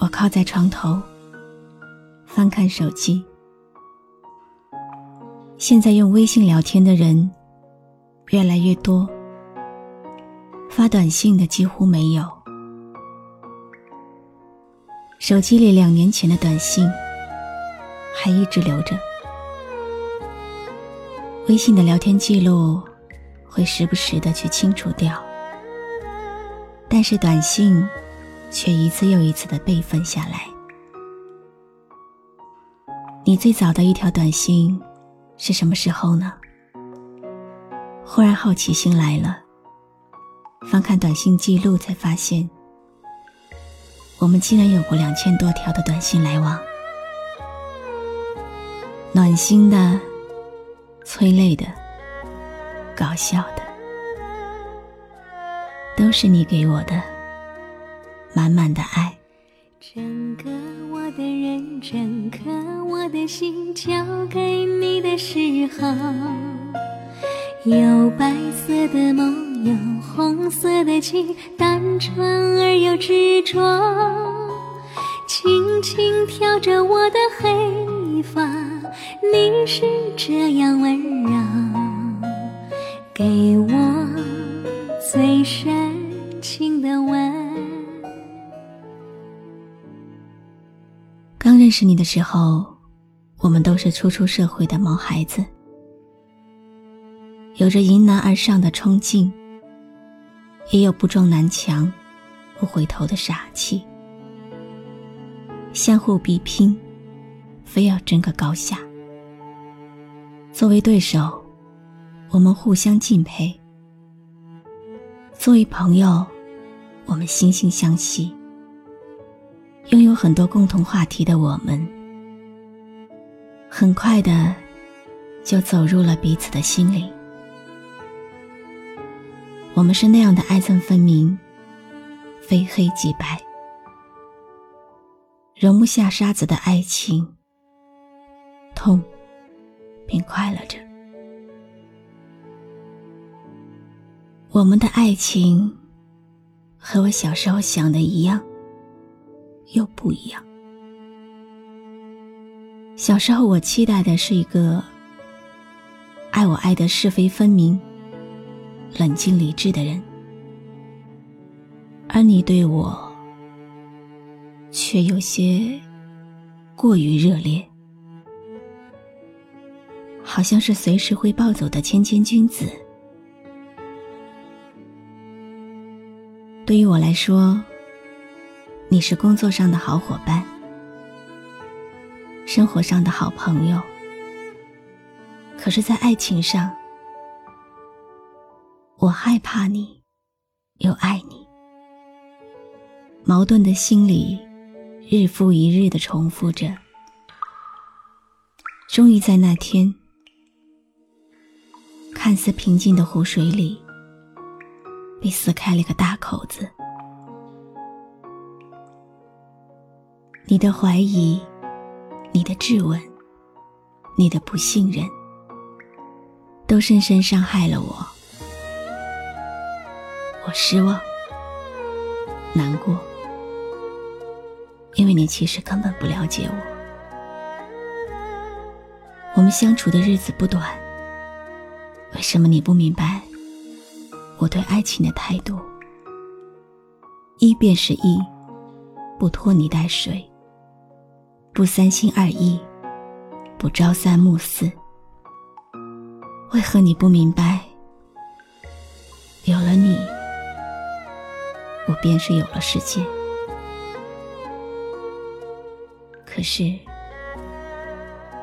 我靠在床头，翻看手机。现在用微信聊天的人。越来越多，发短信的几乎没有。手机里两年前的短信还一直留着，微信的聊天记录会时不时的去清除掉，但是短信却一次又一次的备份下来。你最早的一条短信是什么时候呢？忽然好奇心来了，翻看短信记录，才发现我们竟然有过两千多条的短信来往，暖心的、催泪的、搞笑的，都是你给我的满满的爱。整个我的人，整个我的心，交给你的时候。有白色的梦，有红色的情，单纯而又执着。轻轻挑着我的黑发，你是这样温柔，给我识你的时候，我们都是初出社会的毛孩子。有着迎难而上的冲劲，也有不撞南墙不回头的傻气。相互比拼，非要争个高下。作为对手，我们互相敬佩；作为朋友，我们惺惺相惜。拥有很多共同话题的我们，很快的就走入了彼此的心里。我们是那样的爱憎分明，非黑即白，容不下沙子的爱情，痛并快乐着。我们的爱情和我小时候想的一样，又不一样。小时候我期待的是一个爱我爱的是非分明。冷静理智的人，而你对我却有些过于热烈，好像是随时会暴走的谦谦君子。对于我来说，你是工作上的好伙伴，生活上的好朋友，可是，在爱情上。我害怕你，又爱你，矛盾的心理日复一日的重复着。终于在那天，看似平静的湖水里，被撕开了个大口子。你的怀疑，你的质问，你的不信任，都深深伤害了我。我失望、难过，因为你其实根本不了解我。我们相处的日子不短，为什么你不明白我对爱情的态度？一便是一，不拖泥带水，不三心二意，不朝三暮四。为何你不明白？有了你。我便是有了世界，可是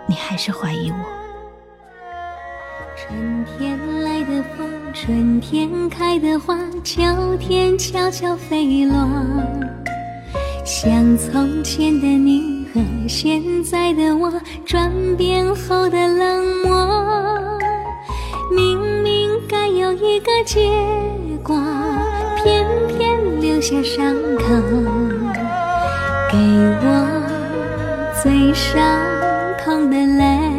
你还是怀疑我。春天来的风，春天开的花，秋天悄悄飞落。像从前的你和现在的我，转变后的冷漠。明明该有一个结果，偏偏留下伤口，给我最伤痛的泪。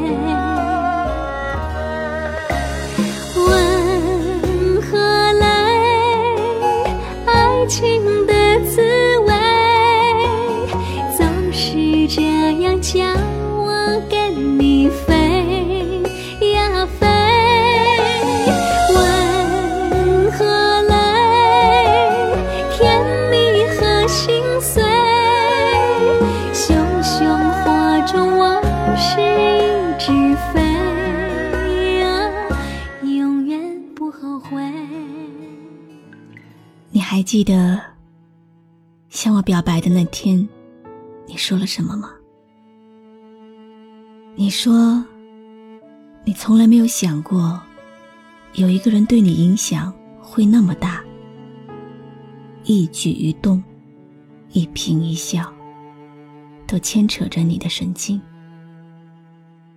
记得向我表白的那天，你说了什么吗？你说，你从来没有想过，有一个人对你影响会那么大，一举一动，一颦一笑，都牵扯着你的神经。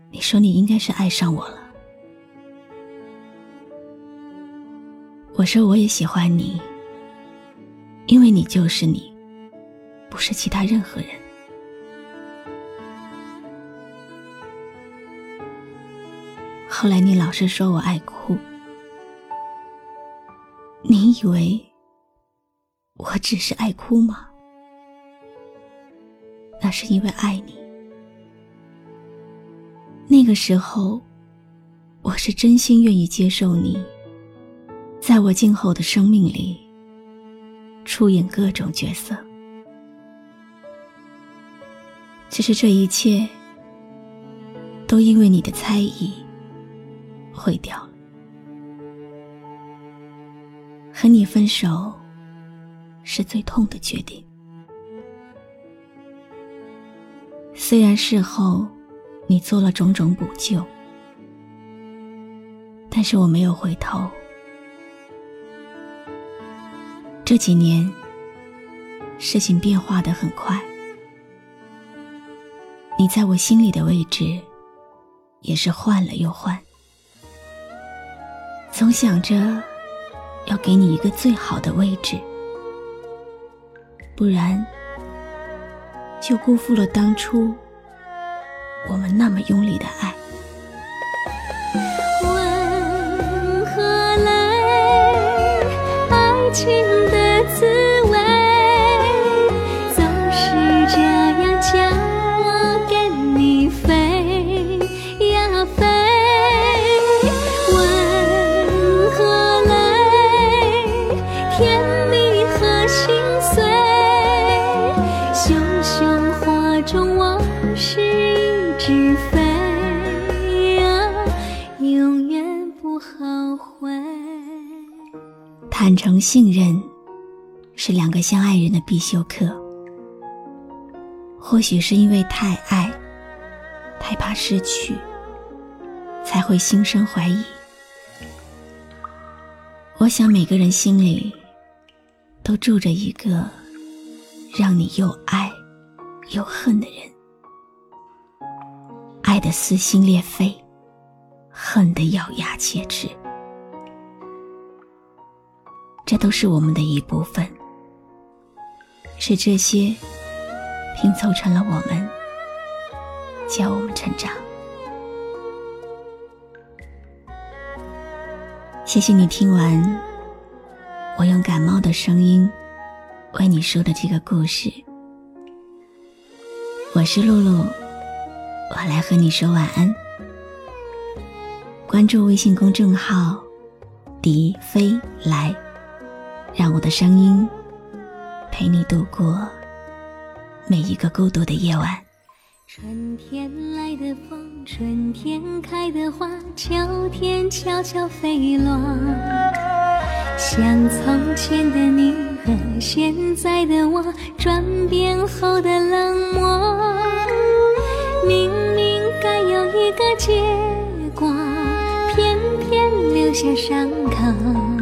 你说你应该是爱上我了，我说我也喜欢你。因为你就是你，不是其他任何人。后来你老是说我爱哭，你以为我只是爱哭吗？那是因为爱你。那个时候，我是真心愿意接受你，在我今后的生命里。出演各种角色，只是这一切都因为你的猜疑毁掉了。和你分手是最痛的决定，虽然事后你做了种种补救，但是我没有回头。这几年，事情变化的很快，你在我心里的位置也是换了又换，总想着要给你一个最好的位置，不然就辜负了当初我们那么用力的爱。问何来爱情？坦诚信任是两个相爱人的必修课。或许是因为太爱，太怕失去，才会心生怀疑。我想每个人心里都住着一个让你又爱又恨的人，爱的撕心裂肺，恨的咬牙切齿。都是我们的一部分，是这些拼凑成了我们，教我们成长。谢谢你听完我用感冒的声音为你说的这个故事。我是露露，我来和你说晚安。关注微信公众号“迪飞来”。让我的声音陪你度过每一个孤独的夜晚。春天来的风，春天开的花，秋天悄悄飞落。像从前的你和现在的我，转变后的冷漠。明明该有一个结果，偏偏留下伤口。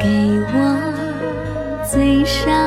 给我最伤